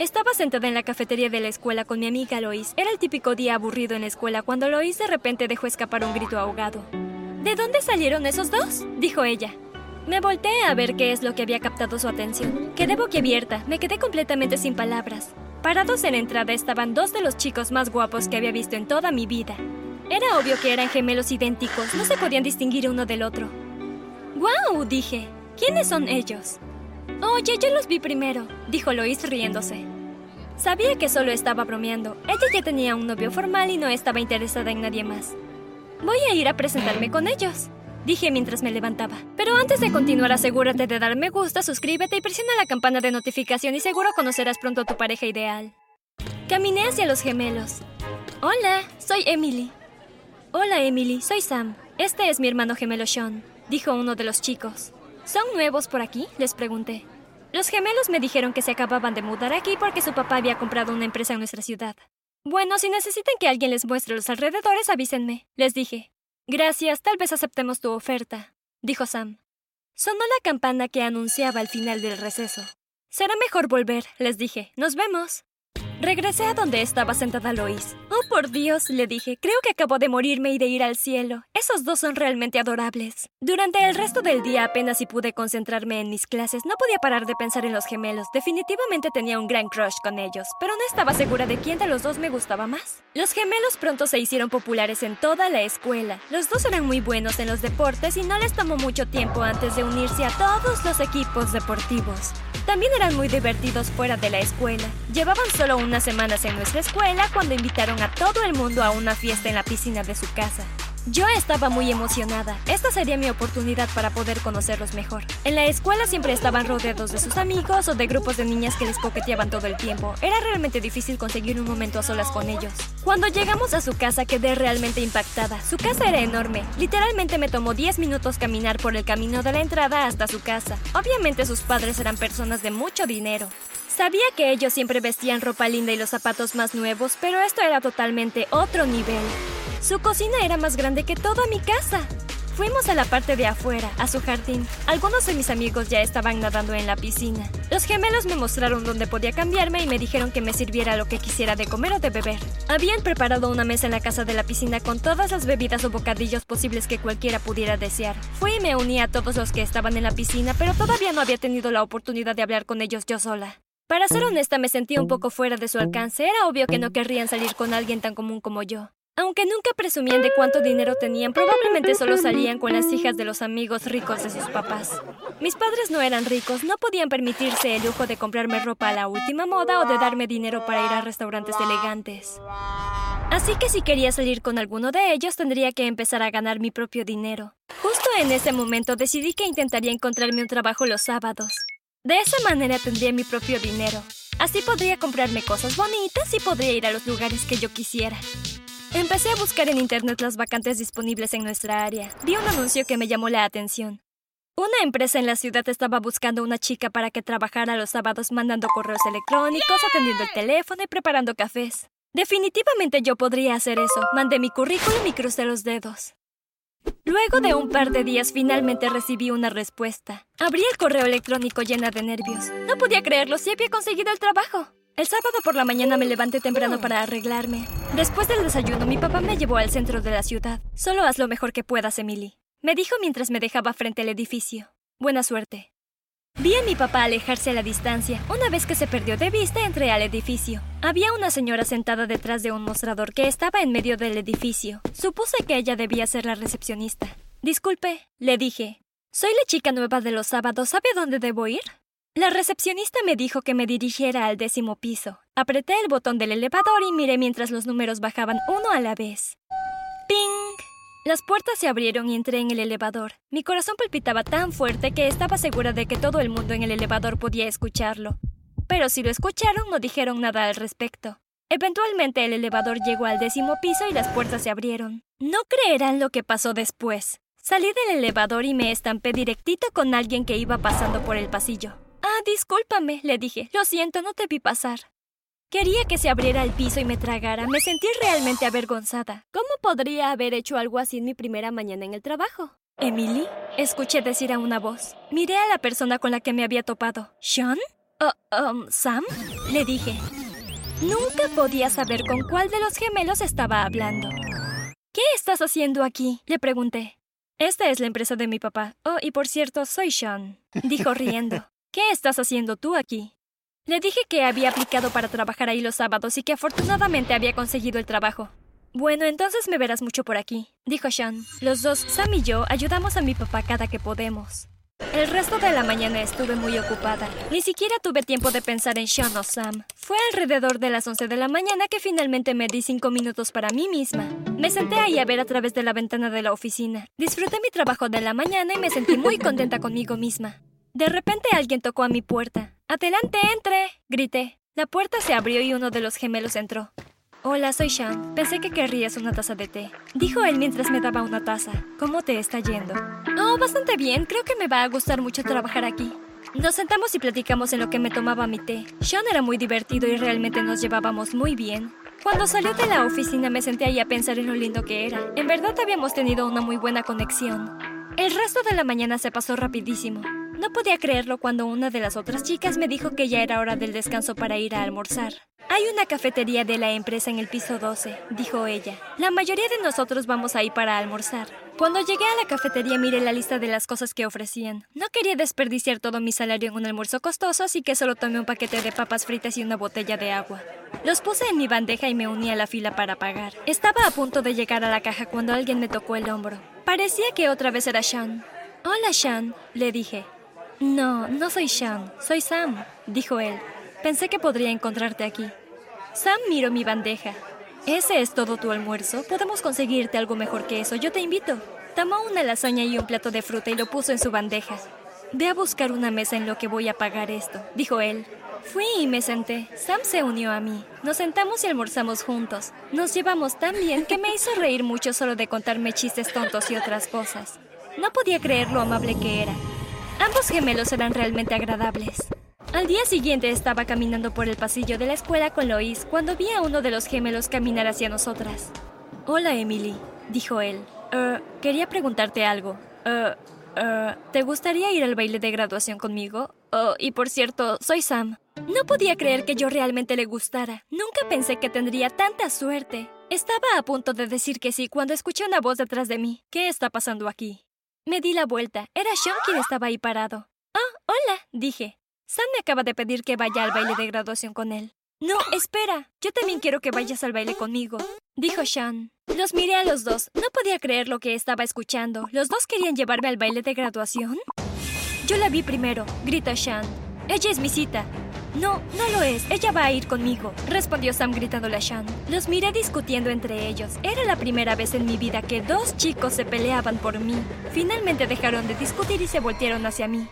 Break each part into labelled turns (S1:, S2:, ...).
S1: Estaba sentada en la cafetería de la escuela con mi amiga Lois. Era el típico día aburrido en la escuela cuando Lois de repente dejó escapar un grito ahogado. ¿De dónde salieron esos dos? dijo ella. Me volteé a ver qué es lo que había captado su atención. Quedé boquiabierta, me quedé completamente sin palabras. Parados en la entrada estaban dos de los chicos más guapos que había visto en toda mi vida. Era obvio que eran gemelos idénticos, no se podían distinguir uno del otro. ¡Guau! dije. ¿Quiénes son ellos? Oye, yo los vi primero, dijo Lois riéndose. Sabía que solo estaba bromeando. Ella ya tenía un novio formal y no estaba interesada en nadie más. Voy a ir a presentarme con ellos, dije mientras me levantaba. Pero antes de continuar, asegúrate de dar me gusta, suscríbete y presiona la campana de notificación y seguro conocerás pronto a tu pareja ideal. Caminé hacia los gemelos. Hola, soy Emily. Hola Emily, soy Sam. Este es mi hermano gemelo Sean, dijo uno de los chicos. ¿Son nuevos por aquí? les pregunté. Los gemelos me dijeron que se acababan de mudar aquí porque su papá había comprado una empresa en nuestra ciudad. Bueno, si necesitan que alguien les muestre los alrededores, avísenme, les dije. Gracias, tal vez aceptemos tu oferta, dijo Sam. Sonó la campana que anunciaba el final del receso. Será mejor volver, les dije. Nos vemos. Regresé a donde estaba sentada Lois. Oh, por Dios, le dije, creo que acabo de morirme y de ir al cielo. Esos dos son realmente adorables. Durante el resto del día apenas si pude concentrarme en mis clases, no podía parar de pensar en los gemelos. Definitivamente tenía un gran crush con ellos, pero no estaba segura de quién de los dos me gustaba más. Los gemelos pronto se hicieron populares en toda la escuela. Los dos eran muy buenos en los deportes y no les tomó mucho tiempo antes de unirse a todos los equipos deportivos. También eran muy divertidos fuera de la escuela. Llevaban solo unas semanas en nuestra escuela cuando invitaron a todo el mundo a una fiesta en la piscina de su casa. Yo estaba muy emocionada. Esta sería mi oportunidad para poder conocerlos mejor. En la escuela siempre estaban rodeados de sus amigos o de grupos de niñas que les coqueteaban todo el tiempo. Era realmente difícil conseguir un momento a solas con ellos. Cuando llegamos a su casa quedé realmente impactada. Su casa era enorme. Literalmente me tomó 10 minutos caminar por el camino de la entrada hasta su casa. Obviamente sus padres eran personas de mucho dinero. Sabía que ellos siempre vestían ropa linda y los zapatos más nuevos, pero esto era totalmente otro nivel. Su cocina era más grande que toda mi casa. Fuimos a la parte de afuera, a su jardín. Algunos de mis amigos ya estaban nadando en la piscina. Los gemelos me mostraron dónde podía cambiarme y me dijeron que me sirviera lo que quisiera de comer o de beber. Habían preparado una mesa en la casa de la piscina con todas las bebidas o bocadillos posibles que cualquiera pudiera desear. Fui y me uní a todos los que estaban en la piscina, pero todavía no había tenido la oportunidad de hablar con ellos yo sola. Para ser honesta, me sentía un poco fuera de su alcance. Era obvio que no querrían salir con alguien tan común como yo. Aunque nunca presumían de cuánto dinero tenían, probablemente solo salían con las hijas de los amigos ricos de sus papás. Mis padres no eran ricos, no podían permitirse el lujo de comprarme ropa a la última moda o de darme dinero para ir a restaurantes elegantes. Así que si quería salir con alguno de ellos, tendría que empezar a ganar mi propio dinero. Justo en ese momento decidí que intentaría encontrarme un trabajo los sábados. De esa manera tendría mi propio dinero. Así podría comprarme cosas bonitas y podría ir a los lugares que yo quisiera. Empecé a buscar en internet las vacantes disponibles en nuestra área. Vi un anuncio que me llamó la atención. Una empresa en la ciudad estaba buscando una chica para que trabajara los sábados mandando correos electrónicos, atendiendo el teléfono y preparando cafés. Definitivamente yo podría hacer eso. Mandé mi currículum y crucé los dedos. Luego de un par de días finalmente recibí una respuesta. Abrí el correo electrónico llena de nervios. No podía creerlo si había conseguido el trabajo. El sábado por la mañana me levanté temprano para arreglarme. Después del desayuno, mi papá me llevó al centro de la ciudad. Solo haz lo mejor que puedas, Emily. Me dijo mientras me dejaba frente al edificio. Buena suerte. Vi a mi papá alejarse a la distancia. Una vez que se perdió de vista, entré al edificio. Había una señora sentada detrás de un mostrador que estaba en medio del edificio. Supuse que ella debía ser la recepcionista. Disculpe, le dije. Soy la chica nueva de los sábados. ¿Sabe dónde debo ir? La recepcionista me dijo que me dirigiera al décimo piso. Apreté el botón del elevador y miré mientras los números bajaban uno a la vez. ¡Ping! Las puertas se abrieron y entré en el elevador. Mi corazón palpitaba tan fuerte que estaba segura de que todo el mundo en el elevador podía escucharlo. Pero si lo escucharon, no dijeron nada al respecto. Eventualmente el elevador llegó al décimo piso y las puertas se abrieron. No creerán lo que pasó después. Salí del elevador y me estampé directito con alguien que iba pasando por el pasillo. Ah, discúlpame, le dije. Lo siento, no te vi pasar. Quería que se abriera el piso y me tragara. Me sentí realmente avergonzada. ¿Cómo podría haber hecho algo así en mi primera mañana en el trabajo? ¿Emily? Escuché decir a una voz. Miré a la persona con la que me había topado. ¿Sean? Uh, um, ¿Sam? le dije. Nunca podía saber con cuál de los gemelos estaba hablando. ¿Qué estás haciendo aquí? le pregunté. Esta es la empresa de mi papá. Oh, y por cierto, soy Sean, dijo riendo. ¿Qué estás haciendo tú aquí? Le dije que había aplicado para trabajar ahí los sábados y que afortunadamente había conseguido el trabajo. Bueno, entonces me verás mucho por aquí, dijo Sean. Los dos, Sam y yo, ayudamos a mi papá cada que podemos. El resto de la mañana estuve muy ocupada. Ni siquiera tuve tiempo de pensar en Sean o Sam. Fue alrededor de las 11 de la mañana que finalmente me di cinco minutos para mí misma. Me senté ahí a ver a través de la ventana de la oficina. Disfruté mi trabajo de la mañana y me sentí muy contenta conmigo misma. De repente alguien tocó a mi puerta. ¡Adelante, entre! grité. La puerta se abrió y uno de los gemelos entró. Hola, soy Sean. Pensé que querrías una taza de té. Dijo él mientras me daba una taza. ¿Cómo te está yendo? Oh, bastante bien. Creo que me va a gustar mucho trabajar aquí. Nos sentamos y platicamos en lo que me tomaba mi té. Sean era muy divertido y realmente nos llevábamos muy bien. Cuando salió de la oficina me senté ahí a pensar en lo lindo que era. En verdad habíamos tenido una muy buena conexión. El resto de la mañana se pasó rapidísimo. No podía creerlo cuando una de las otras chicas me dijo que ya era hora del descanso para ir a almorzar. Hay una cafetería de la empresa en el piso 12, dijo ella. La mayoría de nosotros vamos ahí para almorzar. Cuando llegué a la cafetería miré la lista de las cosas que ofrecían. No quería desperdiciar todo mi salario en un almuerzo costoso, así que solo tomé un paquete de papas fritas y una botella de agua. Los puse en mi bandeja y me uní a la fila para pagar. Estaba a punto de llegar a la caja cuando alguien me tocó el hombro. Parecía que otra vez era Sean. Hola, Sean, le dije. No, no soy Sean, soy Sam, dijo él. Pensé que podría encontrarte aquí. Sam miró mi bandeja. ¿Ese es todo tu almuerzo? Podemos conseguirte algo mejor que eso. Yo te invito. Tomó una lasaña y un plato de fruta y lo puso en su bandeja. Ve a buscar una mesa en lo que voy a pagar esto, dijo él. Fui y me senté. Sam se unió a mí. Nos sentamos y almorzamos juntos. Nos llevamos tan bien que me hizo reír mucho solo de contarme chistes tontos y otras cosas. No podía creer lo amable que era. Ambos gemelos eran realmente agradables. Al día siguiente estaba caminando por el pasillo de la escuela con Lois cuando vi a uno de los gemelos caminar hacia nosotras. Hola, Emily, dijo él. Uh, quería preguntarte algo. Uh, uh, ¿Te gustaría ir al baile de graduación conmigo? Oh, y por cierto, soy Sam. No podía creer que yo realmente le gustara. Nunca pensé que tendría tanta suerte. Estaba a punto de decir que sí cuando escuché una voz detrás de mí. ¿Qué está pasando aquí? Me di la vuelta. Era Sean quien estaba ahí parado. Oh, hola, dije. Sam me acaba de pedir que vaya al baile de graduación con él. No, espera. Yo también quiero que vayas al baile conmigo, dijo Sean. Los miré a los dos. No podía creer lo que estaba escuchando. ¿Los dos querían llevarme al baile de graduación? Yo la vi primero, gritó Sean. Ella es mi cita. No, no lo es. Ella va a ir conmigo, respondió Sam gritándole a Sean. Los miré discutiendo entre ellos. Era la primera vez en mi vida que dos chicos se peleaban por mí. Finalmente dejaron de discutir y se voltearon hacia mí.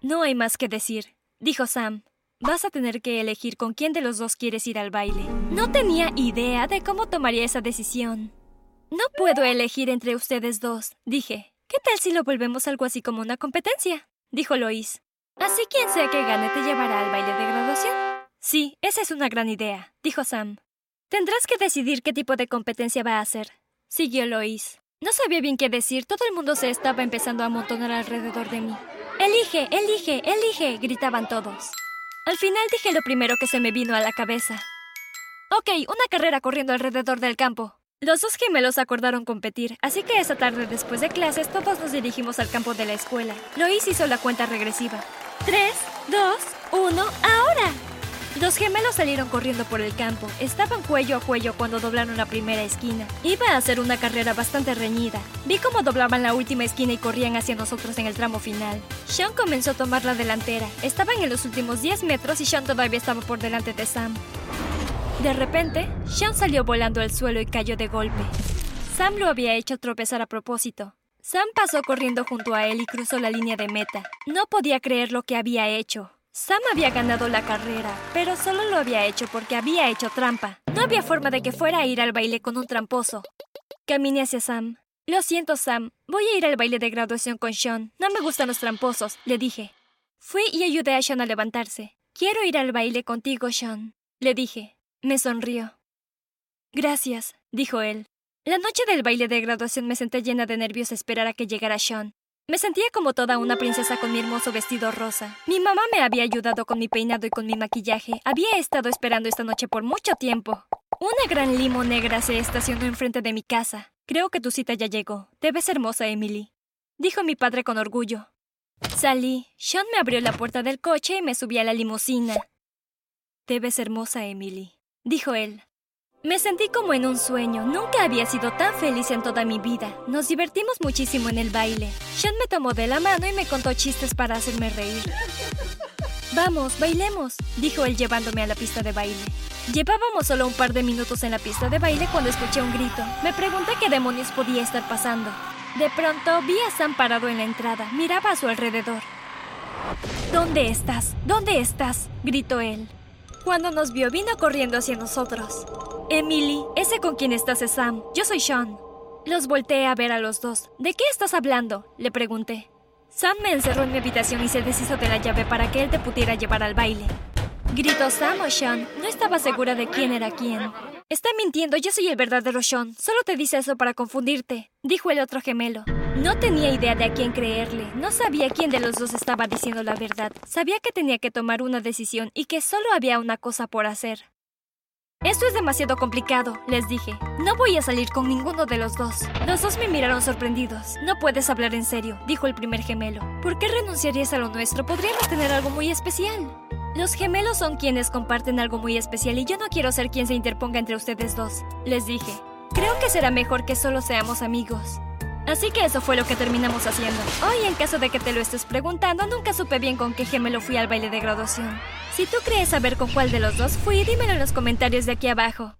S1: No hay más que decir, dijo Sam. Vas a tener que elegir con quién de los dos quieres ir al baile. No tenía idea de cómo tomaría esa decisión. No puedo elegir entre ustedes dos, dije. ¿Qué tal si lo volvemos algo así como una competencia? dijo Lois. Así quien sea que gane te llevará al baile de graduación. Sí, esa es una gran idea, dijo Sam. Tendrás que decidir qué tipo de competencia va a hacer, siguió Lois. No sabía bien qué decir, todo el mundo se estaba empezando a amontonar alrededor de mí. Elige, elige, elige, gritaban todos. Al final dije lo primero que se me vino a la cabeza. Ok, una carrera corriendo alrededor del campo. Los dos gemelos acordaron competir, así que esa tarde después de clases todos nos dirigimos al campo de la escuela. Lois hizo la cuenta regresiva. Tres, dos, uno, ahora. Los gemelos salieron corriendo por el campo. Estaban cuello a cuello cuando doblaron la primera esquina. Iba a ser una carrera bastante reñida. Vi cómo doblaban la última esquina y corrían hacia nosotros en el tramo final. Sean comenzó a tomar la delantera. Estaban en los últimos 10 metros y Sean todavía estaba por delante de Sam. De repente, Sean salió volando al suelo y cayó de golpe. Sam lo había hecho tropezar a propósito. Sam pasó corriendo junto a él y cruzó la línea de meta. No podía creer lo que había hecho. Sam había ganado la carrera, pero solo lo había hecho porque había hecho trampa. No había forma de que fuera a ir al baile con un tramposo. Caminé hacia Sam. Lo siento, Sam. Voy a ir al baile de graduación con Sean. No me gustan los tramposos, le dije. Fui y ayudé a Sean a levantarse. Quiero ir al baile contigo, Sean, le dije. Me sonrió. Gracias, dijo él. La noche del baile de graduación me senté llena de nervios a esperar a que llegara Sean. Me sentía como toda una princesa con mi hermoso vestido rosa. Mi mamá me había ayudado con mi peinado y con mi maquillaje. Había estado esperando esta noche por mucho tiempo. Una gran limo negra se estacionó enfrente de mi casa. Creo que tu cita ya llegó. Te ves hermosa, Emily. Dijo mi padre con orgullo. Salí. Sean me abrió la puerta del coche y me subí a la limusina. Te ves hermosa, Emily. Dijo él. Me sentí como en un sueño. Nunca había sido tan feliz en toda mi vida. Nos divertimos muchísimo en el baile. Sean me tomó de la mano y me contó chistes para hacerme reír. Vamos, bailemos, dijo él llevándome a la pista de baile. Llevábamos solo un par de minutos en la pista de baile cuando escuché un grito. Me pregunté qué demonios podía estar pasando. De pronto vi a Sam parado en la entrada. Miraba a su alrededor. ¿Dónde estás? ¿Dónde estás? gritó él. Cuando nos vio, vino corriendo hacia nosotros. Emily, ese con quien estás es Sam. Yo soy Sean. Los volteé a ver a los dos. ¿De qué estás hablando? Le pregunté. Sam me encerró en mi habitación y se deshizo de la llave para que él te pudiera llevar al baile. Gritó Sam o Sean. No estaba segura de quién era quién. Está mintiendo, yo soy el verdadero Sean. Solo te dice eso para confundirte, dijo el otro gemelo. No tenía idea de a quién creerle. No sabía quién de los dos estaba diciendo la verdad. Sabía que tenía que tomar una decisión y que solo había una cosa por hacer. Esto es demasiado complicado, les dije. No voy a salir con ninguno de los dos. Los dos me miraron sorprendidos. No puedes hablar en serio, dijo el primer gemelo. ¿Por qué renunciarías a lo nuestro? Podríamos tener algo muy especial. Los gemelos son quienes comparten algo muy especial y yo no quiero ser quien se interponga entre ustedes dos, les dije. Creo que será mejor que solo seamos amigos. Así que eso fue lo que terminamos haciendo. Hoy, en caso de que te lo estés preguntando, nunca supe bien con qué gemelo fui al baile de graduación. Si tú crees saber con cuál de los dos fui, dímelo en los comentarios de aquí abajo.